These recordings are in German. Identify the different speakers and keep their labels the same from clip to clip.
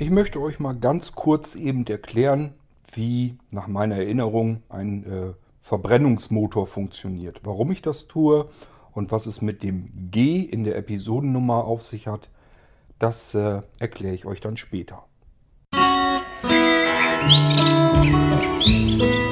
Speaker 1: Ich möchte euch mal ganz kurz eben erklären, wie nach meiner Erinnerung ein äh, Verbrennungsmotor funktioniert. Warum ich das tue und was es mit dem G in der Episodennummer auf sich hat, das äh, erkläre ich euch dann später. Musik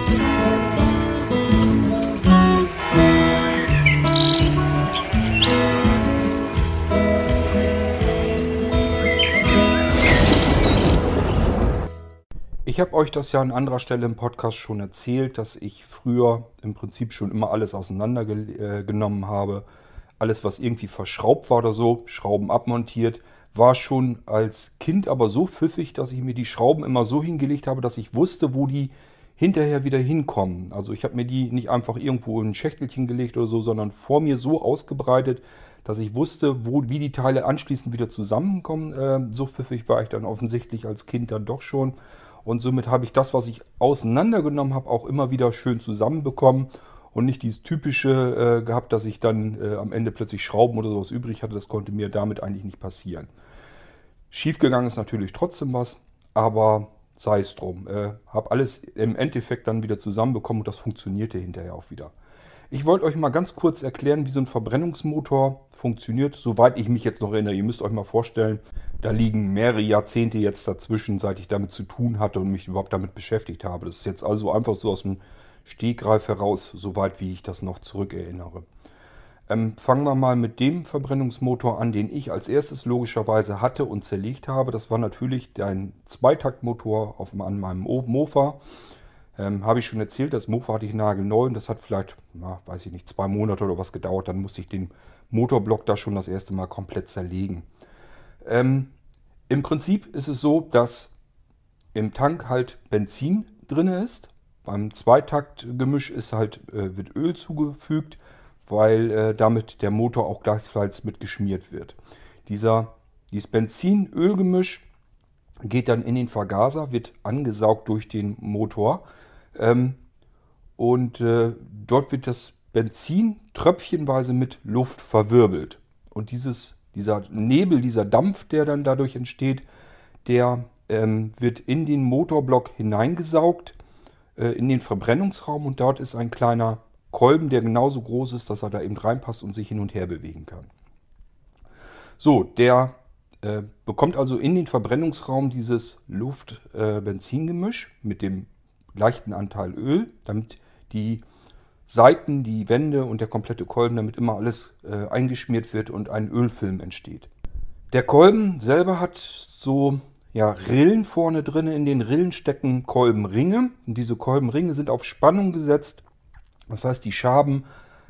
Speaker 1: Ich habe euch das ja an anderer Stelle im Podcast schon erzählt, dass ich früher im Prinzip schon immer alles auseinandergenommen äh, habe. Alles, was irgendwie verschraubt war oder so, Schrauben abmontiert. War schon als Kind aber so pfiffig, dass ich mir die Schrauben immer so hingelegt habe, dass ich wusste, wo die hinterher wieder hinkommen. Also ich habe mir die nicht einfach irgendwo in ein Schächtelchen gelegt oder so, sondern vor mir so ausgebreitet, dass ich wusste, wo, wie die Teile anschließend wieder zusammenkommen. Äh, so pfiffig war ich dann offensichtlich als Kind dann doch schon. Und somit habe ich das, was ich auseinandergenommen habe, auch immer wieder schön zusammenbekommen und nicht dieses typische äh, gehabt, dass ich dann äh, am Ende plötzlich Schrauben oder sowas übrig hatte. Das konnte mir damit eigentlich nicht passieren. Schiefgegangen ist natürlich trotzdem was, aber sei es drum. Äh, habe alles im Endeffekt dann wieder zusammenbekommen und das funktionierte hinterher auch wieder. Ich wollte euch mal ganz kurz erklären, wie so ein Verbrennungsmotor funktioniert, soweit ich mich jetzt noch erinnere. Ihr müsst euch mal vorstellen, da liegen mehrere Jahrzehnte jetzt dazwischen, seit ich damit zu tun hatte und mich überhaupt damit beschäftigt habe. Das ist jetzt also einfach so aus dem Stegreif heraus, soweit wie ich das noch zurückerinnere. Ähm, fangen wir mal mit dem Verbrennungsmotor an, den ich als erstes logischerweise hatte und zerlegt habe. Das war natürlich ein Zweitaktmotor auf, an meinem Mofa. Ähm, Habe ich schon erzählt, das Mofa hatte ich nagelneu und das hat vielleicht, na, weiß ich nicht, zwei Monate oder was gedauert. Dann musste ich den Motorblock da schon das erste Mal komplett zerlegen. Ähm, Im Prinzip ist es so, dass im Tank halt Benzin drin ist. Beim Zweitaktgemisch ist halt, äh, wird Öl zugefügt, weil äh, damit der Motor auch gleichfalls mit geschmiert wird. Dieser, dieses Benzin-Öl-Gemisch geht dann in den Vergaser, wird angesaugt durch den Motor ähm, und äh, dort wird das Benzin tröpfchenweise mit Luft verwirbelt. Und dieses, dieser Nebel, dieser Dampf, der dann dadurch entsteht, der ähm, wird in den Motorblock hineingesaugt, äh, in den Verbrennungsraum und dort ist ein kleiner Kolben, der genauso groß ist, dass er da eben reinpasst und sich hin und her bewegen kann. So, der äh, bekommt also in den Verbrennungsraum dieses Luft-Benzin-Gemisch äh, mit dem leichten Anteil Öl, damit die Seiten, die Wände und der komplette Kolben, damit immer alles äh, eingeschmiert wird und ein Ölfilm entsteht. Der Kolben selber hat so ja, Rillen vorne drin. In den Rillen stecken Kolbenringe. Und diese Kolbenringe sind auf Spannung gesetzt. Das heißt, die Schaben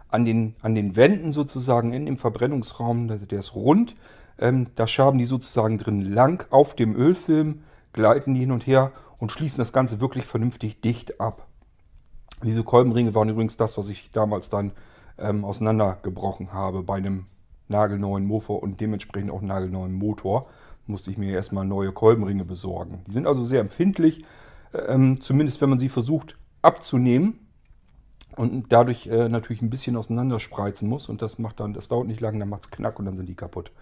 Speaker 1: an den, an den Wänden sozusagen in dem Verbrennungsraum, der ist rund. Ähm, da schaben die sozusagen drin lang auf dem Ölfilm, gleiten die hin und her und schließen das Ganze wirklich vernünftig dicht ab. Diese Kolbenringe waren übrigens das, was ich damals dann ähm, auseinandergebrochen habe bei einem nagelneuen Motor und dementsprechend auch nagelneuen Motor. Musste ich mir erstmal neue Kolbenringe besorgen. Die sind also sehr empfindlich, ähm, zumindest wenn man sie versucht abzunehmen und dadurch äh, natürlich ein bisschen auseinanderspreizen muss. Und das macht dann, das dauert nicht lange, dann macht es knack und dann sind die kaputt.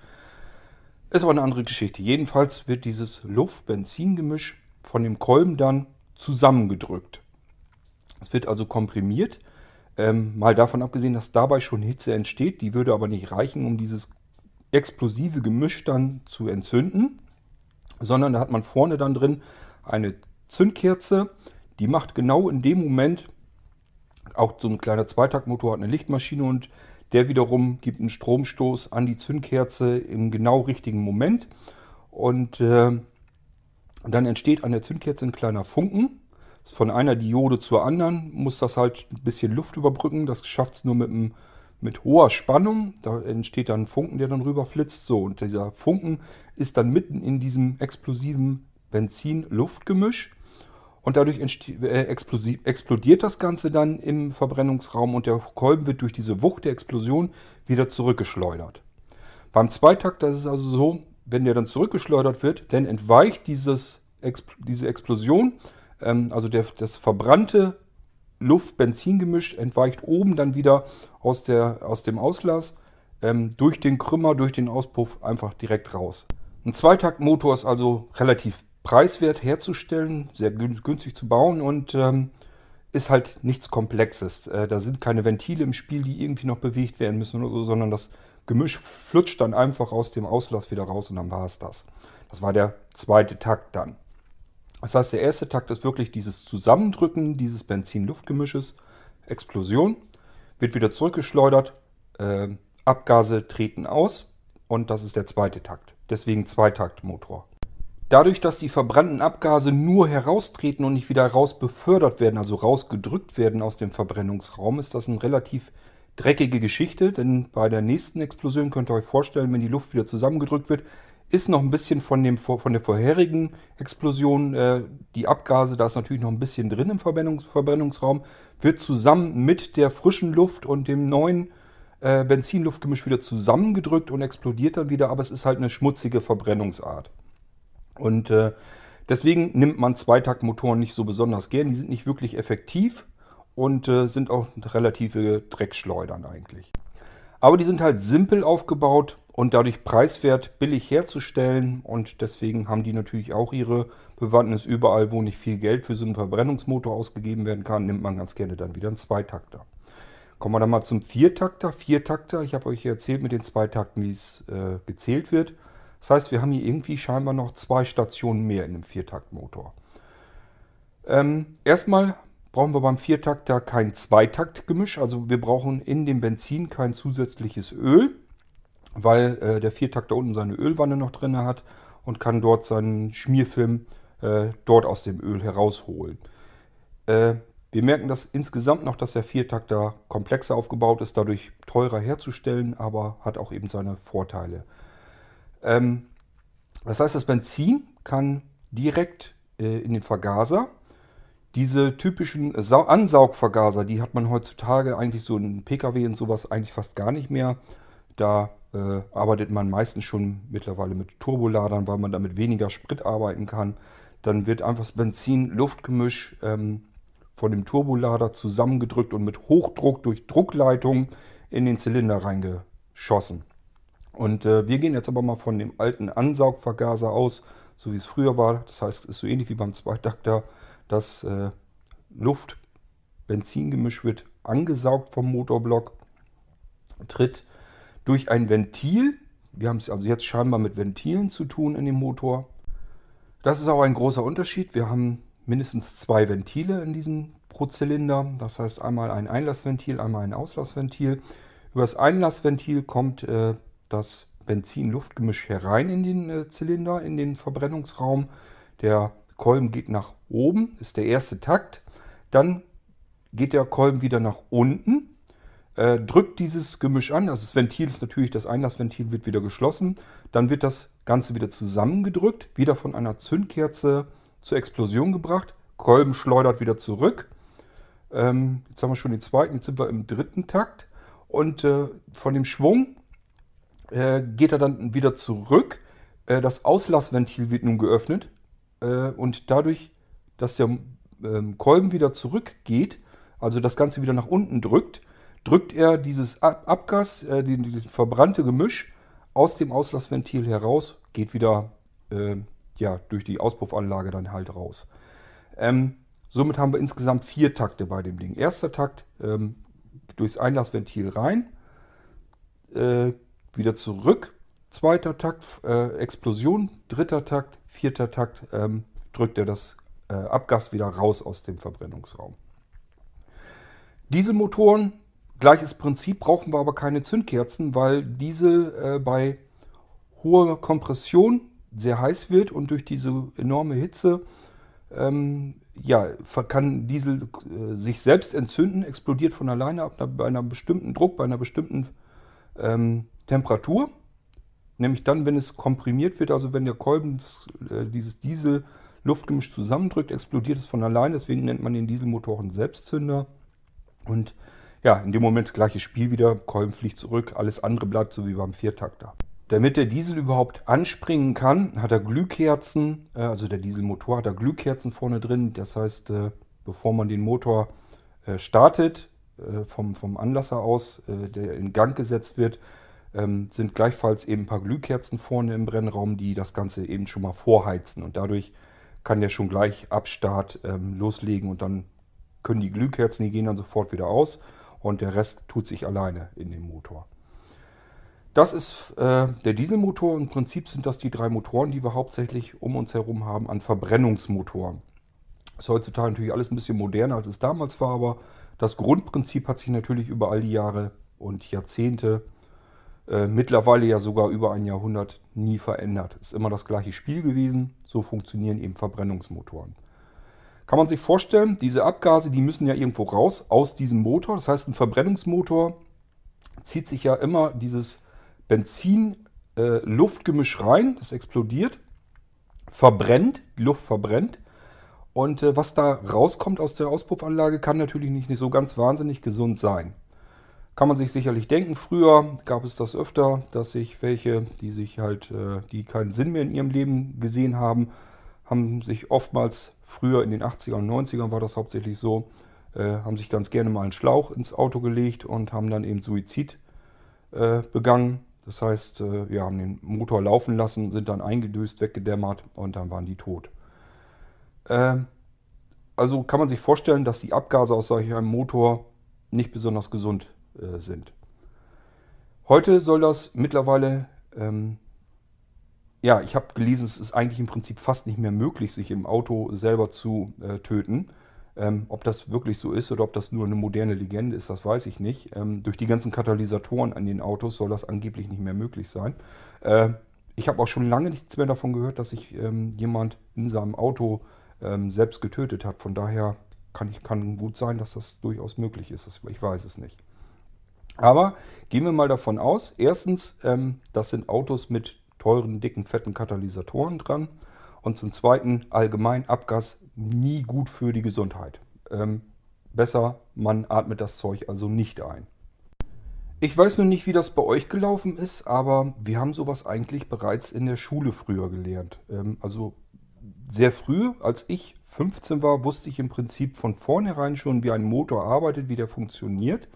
Speaker 1: Ist aber eine andere Geschichte. Jedenfalls wird dieses Luft-Benzin-Gemisch von dem Kolben dann zusammengedrückt. Es wird also komprimiert. Ähm, mal davon abgesehen, dass dabei schon Hitze entsteht. Die würde aber nicht reichen, um dieses explosive Gemisch dann zu entzünden. Sondern da hat man vorne dann drin eine Zündkerze. Die macht genau in dem Moment, auch so ein kleiner Zweitaktmotor hat eine Lichtmaschine und der wiederum gibt einen Stromstoß an die Zündkerze im genau richtigen Moment. Und äh, dann entsteht an der Zündkerze ein kleiner Funken. Von einer Diode zur anderen muss das halt ein bisschen Luft überbrücken. Das schafft es nur mit, mit hoher Spannung. Da entsteht dann ein Funken, der dann rüberflitzt. So, und dieser Funken ist dann mitten in diesem explosiven Benzin-Luftgemisch. Und dadurch äh, explodiert das Ganze dann im Verbrennungsraum und der Kolben wird durch diese Wucht der Explosion wieder zurückgeschleudert. Beim Zweitakt, das ist also so, wenn der dann zurückgeschleudert wird, dann entweicht dieses, diese Explosion ähm, also der, das verbrannte Luft-Benzin-Gemisch entweicht oben dann wieder aus, der, aus dem Auslass ähm, durch den Krümmer, durch den Auspuff einfach direkt raus. Ein Zweitaktmotor ist also relativ preiswert herzustellen, sehr günstig zu bauen und ähm, ist halt nichts Komplexes. Äh, da sind keine Ventile im Spiel, die irgendwie noch bewegt werden müssen oder so, sondern das Gemisch flutscht dann einfach aus dem Auslass wieder raus und dann war es das. Das war der zweite Takt dann. Das heißt, der erste Takt ist wirklich dieses Zusammendrücken dieses Benzin-Luft-Gemisches, Explosion, wird wieder zurückgeschleudert, äh, Abgase treten aus und das ist der zweite Takt. Deswegen Zweitaktmotor. Dadurch, dass die verbrannten Abgase nur heraustreten und nicht wieder raus befördert werden, also rausgedrückt werden aus dem Verbrennungsraum, ist das eine relativ dreckige Geschichte, denn bei der nächsten Explosion könnt ihr euch vorstellen, wenn die Luft wieder zusammengedrückt wird, ist noch ein bisschen von, dem, von der vorherigen Explosion äh, die Abgase, da ist natürlich noch ein bisschen drin im Verbrennungs Verbrennungsraum, wird zusammen mit der frischen Luft und dem neuen äh, Benzin-Luftgemisch wieder zusammengedrückt und explodiert dann wieder, aber es ist halt eine schmutzige Verbrennungsart. Und äh, deswegen nimmt man Zweitaktmotoren nicht so besonders gern, die sind nicht wirklich effektiv und äh, sind auch relative Dreckschleudern eigentlich. Aber die sind halt simpel aufgebaut und dadurch preiswert billig herzustellen und deswegen haben die natürlich auch ihre Bewandtnis überall, wo nicht viel Geld für so einen Verbrennungsmotor ausgegeben werden kann, nimmt man ganz gerne dann wieder einen Zweitakter. Kommen wir dann mal zum Viertakter. Viertakter, ich habe euch erzählt mit den Zweitakten, wie es äh, gezählt wird. Das heißt, wir haben hier irgendwie scheinbar noch zwei Stationen mehr in dem Viertaktmotor. Ähm, erstmal brauchen wir beim Viertakter kein Zweitaktgemisch. Also wir brauchen in dem Benzin kein zusätzliches Öl, weil äh, der Viertakter unten seine Ölwanne noch drin hat und kann dort seinen Schmierfilm äh, dort aus dem Öl herausholen. Äh, wir merken das insgesamt noch, dass der Viertakter komplexer aufgebaut ist, dadurch teurer herzustellen, aber hat auch eben seine Vorteile. Ähm, das heißt, das Benzin kann direkt äh, in den Vergaser diese typischen Ansaugvergaser, die hat man heutzutage eigentlich so in Pkw und sowas eigentlich fast gar nicht mehr. Da äh, arbeitet man meistens schon mittlerweile mit Turboladern, weil man damit weniger Sprit arbeiten kann. Dann wird einfach das Benzin-Luftgemisch ähm, von dem Turbolader zusammengedrückt und mit Hochdruck durch Druckleitung in den Zylinder reingeschossen. Und äh, wir gehen jetzt aber mal von dem alten Ansaugvergaser aus, so wie es früher war. Das heißt, es ist so ähnlich wie beim Zweitakter das äh, Luft-Benzin-Gemisch wird angesaugt vom Motorblock, tritt durch ein Ventil. Wir haben es also jetzt scheinbar mit Ventilen zu tun in dem Motor. Das ist auch ein großer Unterschied. Wir haben mindestens zwei Ventile in diesem pro Zylinder. Das heißt einmal ein Einlassventil, einmal ein Auslassventil. Über das Einlassventil kommt äh, das Benzin-Luftgemisch herein in den äh, Zylinder, in den Verbrennungsraum. Der Kolben geht nach oben, ist der erste Takt. Dann geht der Kolben wieder nach unten, äh, drückt dieses Gemisch an. Also das Ventil ist natürlich, das Einlassventil wird wieder geschlossen. Dann wird das Ganze wieder zusammengedrückt, wieder von einer Zündkerze zur Explosion gebracht. Kolben schleudert wieder zurück. Ähm, jetzt haben wir schon den zweiten, jetzt sind wir im dritten Takt. Und äh, von dem Schwung äh, geht er dann wieder zurück. Äh, das Auslassventil wird nun geöffnet. Äh, und dadurch, dass der ähm, Kolben wieder zurückgeht, also das Ganze wieder nach unten drückt, drückt er dieses Abgas, äh, verbrannte Gemisch aus dem Auslassventil heraus, geht wieder äh, ja, durch die Auspuffanlage dann halt raus. Ähm, somit haben wir insgesamt vier Takte bei dem Ding. Erster Takt ähm, durchs Einlassventil rein, wieder zurück, zweiter Takt äh, Explosion, dritter Takt, vierter Takt ähm, drückt er das äh, Abgas wieder raus aus dem Verbrennungsraum. Dieselmotoren, gleiches Prinzip, brauchen wir aber keine Zündkerzen, weil Diesel äh, bei hoher Kompression sehr heiß wird und durch diese enorme Hitze ähm, ja, kann Diesel äh, sich selbst entzünden, explodiert von alleine ab einer, bei einem bestimmten Druck, bei einer bestimmten ähm, Temperatur. Nämlich dann, wenn es komprimiert wird, also wenn der Kolben das, äh, dieses Diesel-Luftgemisch zusammendrückt, explodiert es von allein. Deswegen nennt man den Dieselmotoren Selbstzünder. Und ja, in dem Moment gleiches Spiel wieder. Kolben fliegt zurück, alles andere bleibt so wie beim Viertakter. Damit der Diesel überhaupt anspringen kann, hat er Glühkerzen, äh, also der Dieselmotor hat er Glühkerzen vorne drin. Das heißt, äh, bevor man den Motor äh, startet, vom, vom Anlasser aus, der in Gang gesetzt wird, ähm, sind gleichfalls eben ein paar Glühkerzen vorne im Brennraum, die das Ganze eben schon mal vorheizen. Und dadurch kann der schon gleich ab Start ähm, loslegen und dann können die Glühkerzen, die gehen dann sofort wieder aus und der Rest tut sich alleine in den Motor. Das ist äh, der Dieselmotor. Im Prinzip sind das die drei Motoren, die wir hauptsächlich um uns herum haben an Verbrennungsmotoren. Ist heutzutage natürlich alles ein bisschen moderner, als es damals war, aber das Grundprinzip hat sich natürlich über all die Jahre und Jahrzehnte, äh, mittlerweile ja sogar über ein Jahrhundert, nie verändert. Ist immer das gleiche Spiel gewesen. So funktionieren eben Verbrennungsmotoren. Kann man sich vorstellen, diese Abgase, die müssen ja irgendwo raus aus diesem Motor. Das heißt, ein Verbrennungsmotor zieht sich ja immer dieses Benzin-Luftgemisch äh, rein, das explodiert, verbrennt, die Luft verbrennt. Und äh, was da rauskommt aus der Auspuffanlage, kann natürlich nicht so ganz wahnsinnig gesund sein. Kann man sich sicherlich denken, früher gab es das öfter, dass sich welche, die sich halt, äh, die keinen Sinn mehr in ihrem Leben gesehen haben, haben sich oftmals, früher in den 80er und 90ern war das hauptsächlich so, äh, haben sich ganz gerne mal einen Schlauch ins Auto gelegt und haben dann eben Suizid äh, begangen. Das heißt, wir haben den Motor laufen lassen, sind dann eingedöst, weggedämmert und dann waren die tot. Äh, also kann man sich vorstellen, dass die Abgase aus solch einem Motor nicht besonders gesund äh, sind. Heute soll das mittlerweile, ähm, ja, ich habe gelesen, es ist eigentlich im Prinzip fast nicht mehr möglich, sich im Auto selber zu äh, töten. Ähm, ob das wirklich so ist oder ob das nur eine moderne Legende ist, das weiß ich nicht. Ähm, durch die ganzen Katalysatoren an den Autos soll das angeblich nicht mehr möglich sein. Äh, ich habe auch schon lange nichts mehr davon gehört, dass sich ähm, jemand in seinem Auto ähm, selbst getötet hat. Von daher kann, ich, kann gut sein, dass das durchaus möglich ist. Ich weiß es nicht. Aber gehen wir mal davon aus, erstens, ähm, das sind Autos mit teuren, dicken, fetten Katalysatoren dran. Und zum Zweiten, allgemein Abgas nie gut für die Gesundheit. Ähm, besser, man atmet das Zeug also nicht ein. Ich weiß nun nicht, wie das bei euch gelaufen ist, aber wir haben sowas eigentlich bereits in der Schule früher gelernt. Ähm, also sehr früh, als ich 15 war, wusste ich im Prinzip von vornherein schon, wie ein Motor arbeitet, wie der funktioniert.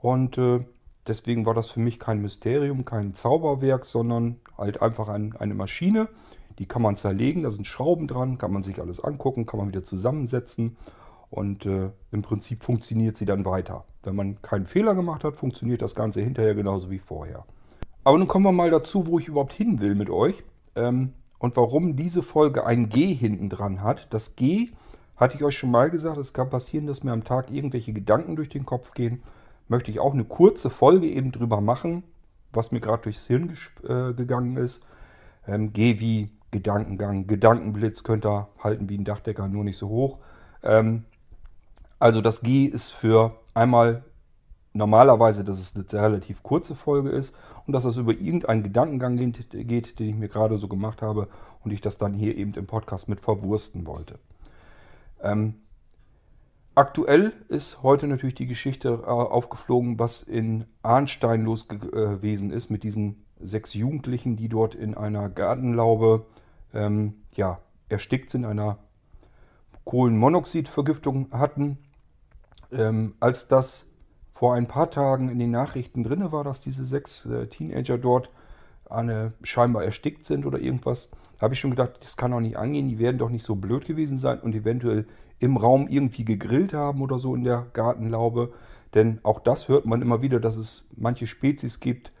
Speaker 1: Und äh, deswegen war das für mich kein Mysterium, kein Zauberwerk, sondern halt einfach ein, eine Maschine. Die kann man zerlegen, da sind Schrauben dran, kann man sich alles angucken, kann man wieder zusammensetzen. Und äh, im Prinzip funktioniert sie dann weiter. Wenn man keinen Fehler gemacht hat, funktioniert das Ganze hinterher genauso wie vorher. Aber nun kommen wir mal dazu, wo ich überhaupt hin will mit euch. Ähm, und warum diese Folge ein G hinten dran hat. Das G hatte ich euch schon mal gesagt, es kann passieren, dass mir am Tag irgendwelche Gedanken durch den Kopf gehen. Möchte ich auch eine kurze Folge eben drüber machen, was mir gerade durchs Hirn äh, gegangen ist. Ähm, G wie Gedankengang, Gedankenblitz könnt ihr halten wie ein Dachdecker, nur nicht so hoch. Ähm, also das G ist für einmal normalerweise, dass es eine relativ kurze Folge ist und dass es über irgendeinen Gedankengang geht, den ich mir gerade so gemacht habe und ich das dann hier eben im Podcast mit verwursten wollte. Ähm, aktuell ist heute natürlich die Geschichte äh, aufgeflogen, was in Arnstein los gewesen ist mit diesen sechs Jugendlichen, die dort in einer Gartenlaube ähm, ja, erstickt sind, einer Kohlenmonoxidvergiftung hatten. Ähm, als das vor ein paar Tagen in den Nachrichten drin war, dass diese sechs äh, Teenager dort eine, scheinbar erstickt sind oder irgendwas. Habe ich schon gedacht, das kann doch nicht angehen. Die werden doch nicht so blöd gewesen sein und eventuell im Raum irgendwie gegrillt haben oder so in der Gartenlaube. Denn auch das hört man immer wieder, dass es manche Spezies gibt,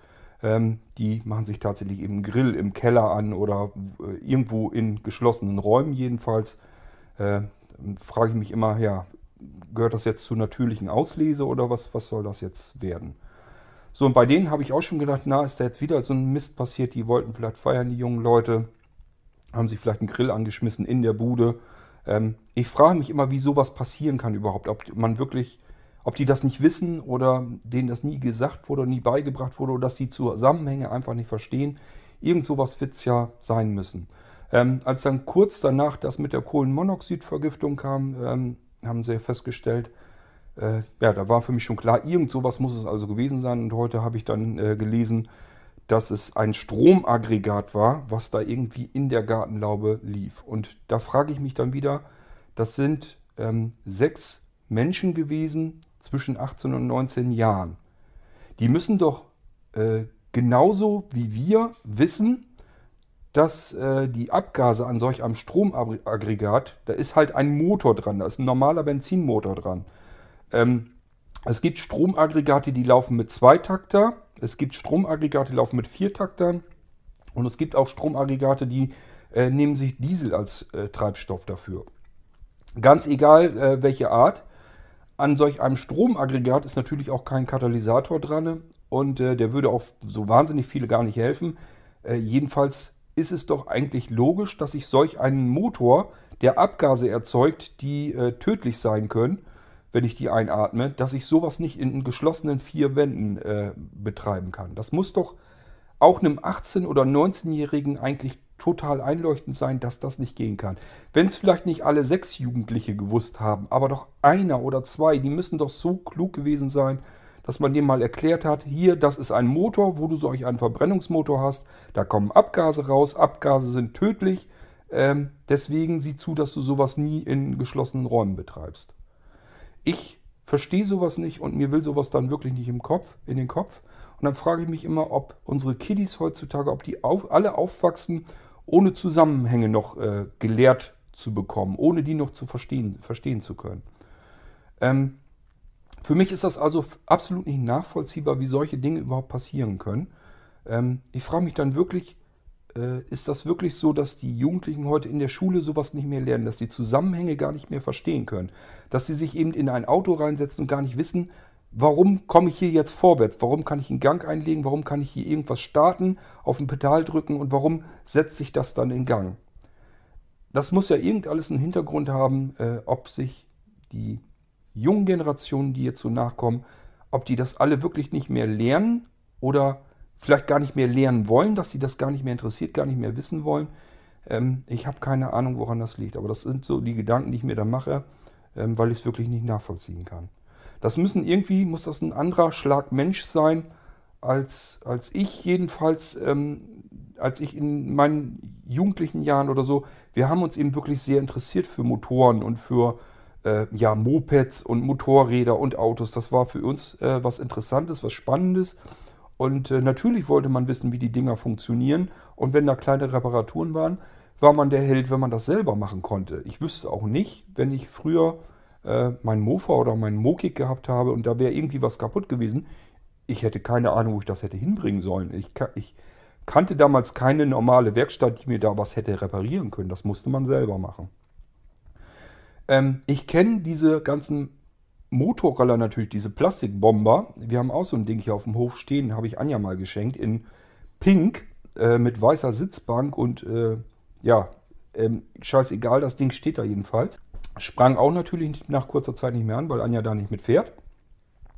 Speaker 1: ähm, die machen sich tatsächlich eben Grill im Keller an oder äh, irgendwo in geschlossenen Räumen jedenfalls. Äh, frage ich mich immer, ja, gehört das jetzt zur natürlichen Auslese oder was, was soll das jetzt werden? So, und bei denen habe ich auch schon gedacht, na, ist da jetzt wieder so ein Mist passiert, die wollten vielleicht feiern, die jungen Leute, haben sich vielleicht einen Grill angeschmissen in der Bude. Ähm, ich frage mich immer, wie sowas passieren kann überhaupt, ob man wirklich, ob die das nicht wissen oder denen das nie gesagt wurde, nie beigebracht wurde oder dass die Zusammenhänge einfach nicht verstehen. Irgend sowas wird es ja sein müssen. Ähm, als dann kurz danach das mit der Kohlenmonoxidvergiftung kam, ähm, haben sie festgestellt, äh, ja, da war für mich schon klar, irgend sowas muss es also gewesen sein. Und heute habe ich dann äh, gelesen, dass es ein Stromaggregat war, was da irgendwie in der Gartenlaube lief. Und da frage ich mich dann wieder, das sind ähm, sechs Menschen gewesen zwischen 18 und 19 Jahren. Die müssen doch äh, genauso wie wir wissen, dass äh, die Abgase an solch einem Stromaggregat, da ist halt ein Motor dran, da ist ein normaler Benzinmotor dran. Ähm, es gibt Stromaggregate, die laufen mit Zweitakter, es gibt Stromaggregate, die laufen mit Viertaktern und es gibt auch Stromaggregate, die äh, nehmen sich Diesel als äh, Treibstoff dafür. Ganz egal, äh, welche Art. An solch einem Stromaggregat ist natürlich auch kein Katalysator dran und äh, der würde auch so wahnsinnig viele gar nicht helfen. Äh, jedenfalls ist es doch eigentlich logisch, dass ich solch einen Motor, der Abgase erzeugt, die äh, tödlich sein können, wenn ich die einatme, dass ich sowas nicht in geschlossenen vier Wänden äh, betreiben kann. Das muss doch auch einem 18- oder 19-Jährigen eigentlich total einleuchtend sein, dass das nicht gehen kann. Wenn es vielleicht nicht alle sechs Jugendliche gewusst haben, aber doch einer oder zwei, die müssen doch so klug gewesen sein, dass man dem mal erklärt hat, hier, das ist ein Motor, wo du solch einen Verbrennungsmotor hast, da kommen Abgase raus, Abgase sind tödlich, ähm, deswegen sieh zu, dass du sowas nie in geschlossenen Räumen betreibst. Ich verstehe sowas nicht und mir will sowas dann wirklich nicht im Kopf, in den Kopf. Und dann frage ich mich immer, ob unsere Kiddies heutzutage, ob die auf, alle aufwachsen, ohne Zusammenhänge noch äh, gelehrt zu bekommen, ohne die noch zu verstehen, verstehen zu können. Ähm, für mich ist das also absolut nicht nachvollziehbar, wie solche Dinge überhaupt passieren können. Ähm, ich frage mich dann wirklich, ist das wirklich so, dass die Jugendlichen heute in der Schule sowas nicht mehr lernen, dass die Zusammenhänge gar nicht mehr verstehen können, dass sie sich eben in ein Auto reinsetzen und gar nicht wissen, warum komme ich hier jetzt vorwärts, warum kann ich einen Gang einlegen, warum kann ich hier irgendwas starten, auf ein Pedal drücken? Und warum setzt sich das dann in Gang. Das muss ja irgend alles einen Hintergrund haben, äh, ob sich die jungen Generationen, die jetzt so nachkommen, ob die das alle wirklich nicht mehr lernen oder vielleicht gar nicht mehr lernen wollen, dass sie das gar nicht mehr interessiert, gar nicht mehr wissen wollen. Ähm, ich habe keine Ahnung, woran das liegt. Aber das sind so die Gedanken, die ich mir da mache, ähm, weil ich es wirklich nicht nachvollziehen kann. Das müssen irgendwie, muss das ein anderer Schlag Mensch sein, als, als ich jedenfalls, ähm, als ich in meinen jugendlichen Jahren oder so, wir haben uns eben wirklich sehr interessiert für Motoren und für äh, ja, Mopeds und Motorräder und Autos. Das war für uns äh, was Interessantes, was Spannendes. Und äh, natürlich wollte man wissen, wie die Dinger funktionieren. Und wenn da kleine Reparaturen waren, war man der Held, wenn man das selber machen konnte. Ich wüsste auch nicht, wenn ich früher äh, mein Mofa oder meinen Mokik gehabt habe und da wäre irgendwie was kaputt gewesen. Ich hätte keine Ahnung, wo ich das hätte hinbringen sollen. Ich, ich kannte damals keine normale Werkstatt, die mir da was hätte reparieren können. Das musste man selber machen. Ähm, ich kenne diese ganzen Motorroller natürlich, diese Plastikbomber. Wir haben auch so ein Ding hier auf dem Hof stehen, habe ich Anja mal geschenkt, in Pink äh, mit weißer Sitzbank und äh, ja, ähm, scheißegal, das Ding steht da jedenfalls. Sprang auch natürlich nach kurzer Zeit nicht mehr an, weil Anja da nicht mit fährt.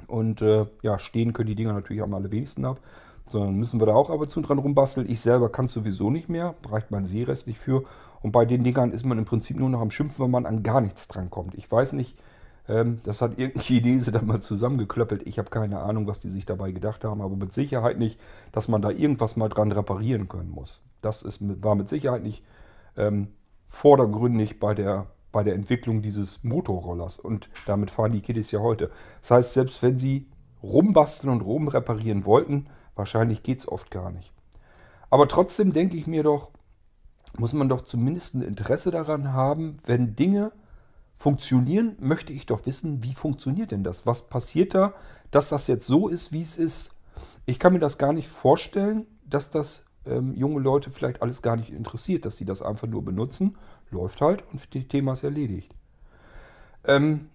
Speaker 1: Und äh, ja, stehen können die Dinger natürlich am allerwenigsten ab. Sondern müssen wir da auch ab und zu dran rumbasteln. Ich selber kann es sowieso nicht mehr, reicht mein Seerest nicht für. Und bei den Dingern ist man im Prinzip nur noch am Schimpfen, wenn man an gar nichts drankommt. Ich weiß nicht, das hat irgendein Chinese da mal zusammengeklöppelt. Ich habe keine Ahnung, was die sich dabei gedacht haben, aber mit Sicherheit nicht, dass man da irgendwas mal dran reparieren können muss. Das ist, war mit Sicherheit nicht ähm, vordergründig bei der, bei der Entwicklung dieses Motorrollers. Und damit fahren die Kiddies ja heute. Das heißt, selbst wenn sie rumbasteln und rumreparieren wollten, wahrscheinlich geht es oft gar nicht. Aber trotzdem denke ich mir doch, muss man doch zumindest ein Interesse daran haben, wenn Dinge funktionieren, möchte ich doch wissen, wie funktioniert denn das? Was passiert da, dass das jetzt so ist, wie es ist? Ich kann mir das gar nicht vorstellen, dass das ähm, junge Leute vielleicht alles gar nicht interessiert, dass sie das einfach nur benutzen. Läuft halt und das Thema ist erledigt. Ähm,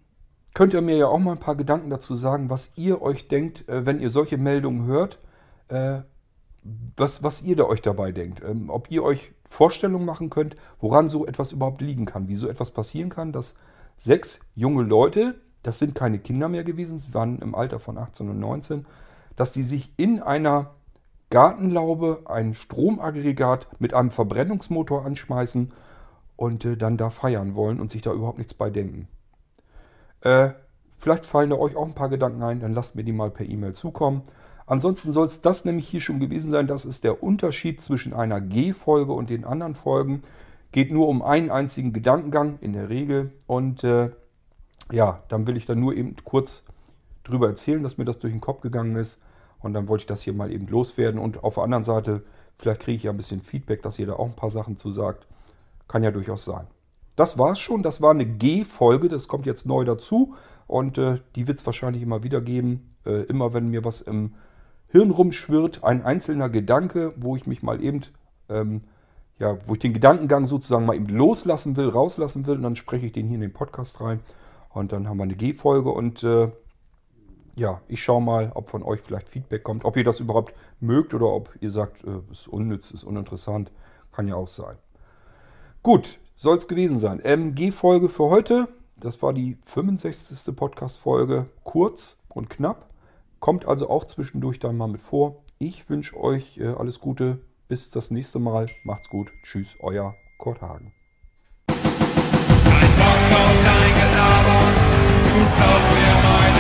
Speaker 1: könnt ihr mir ja auch mal ein paar Gedanken dazu sagen, was ihr euch denkt, äh, wenn ihr solche Meldungen hört, äh, was, was ihr da euch dabei denkt. Ähm, ob ihr euch Vorstellungen machen könnt, woran so etwas überhaupt liegen kann, wie so etwas passieren kann, dass sechs junge Leute, das sind keine Kinder mehr gewesen, sie waren im Alter von 18 und 19, dass die sich in einer Gartenlaube ein Stromaggregat mit einem Verbrennungsmotor anschmeißen und äh, dann da feiern wollen und sich da überhaupt nichts bei denken. Äh, vielleicht fallen da euch auch ein paar Gedanken ein, dann lasst mir die mal per E-Mail zukommen. Ansonsten soll es das nämlich hier schon gewesen sein. Das ist der Unterschied zwischen einer G-Folge und den anderen Folgen. Geht nur um einen einzigen Gedankengang in der Regel. Und äh, ja, dann will ich dann nur eben kurz drüber erzählen, dass mir das durch den Kopf gegangen ist. Und dann wollte ich das hier mal eben loswerden. Und auf der anderen Seite, vielleicht kriege ich ja ein bisschen Feedback, dass ihr da auch ein paar Sachen zu sagt. Kann ja durchaus sein. Das war's schon. Das war eine G-Folge. Das kommt jetzt neu dazu. Und äh, die wird es wahrscheinlich immer wieder geben. Äh, immer wenn mir was im Hirn rumschwirrt, ein einzelner Gedanke, wo ich mich mal eben, ähm, ja, wo ich den Gedankengang sozusagen mal eben loslassen will, rauslassen will. Und dann spreche ich den hier in den Podcast rein. Und dann haben wir eine G-Folge. Und äh, ja, ich schaue mal, ob von euch vielleicht Feedback kommt. Ob ihr das überhaupt mögt oder ob ihr sagt, äh, ist unnütz, ist uninteressant. Kann ja auch sein. Gut, soll es gewesen sein. MG-Folge für heute. Das war die 65. Podcast-Folge. Kurz und knapp. Kommt also auch zwischendurch dann mal mit vor. Ich wünsche euch äh, alles Gute. Bis das nächste Mal. Macht's gut. Tschüss, euer Kurt Hagen.
Speaker 2: Ein Bock auf dein Gelaber, du kaufst mir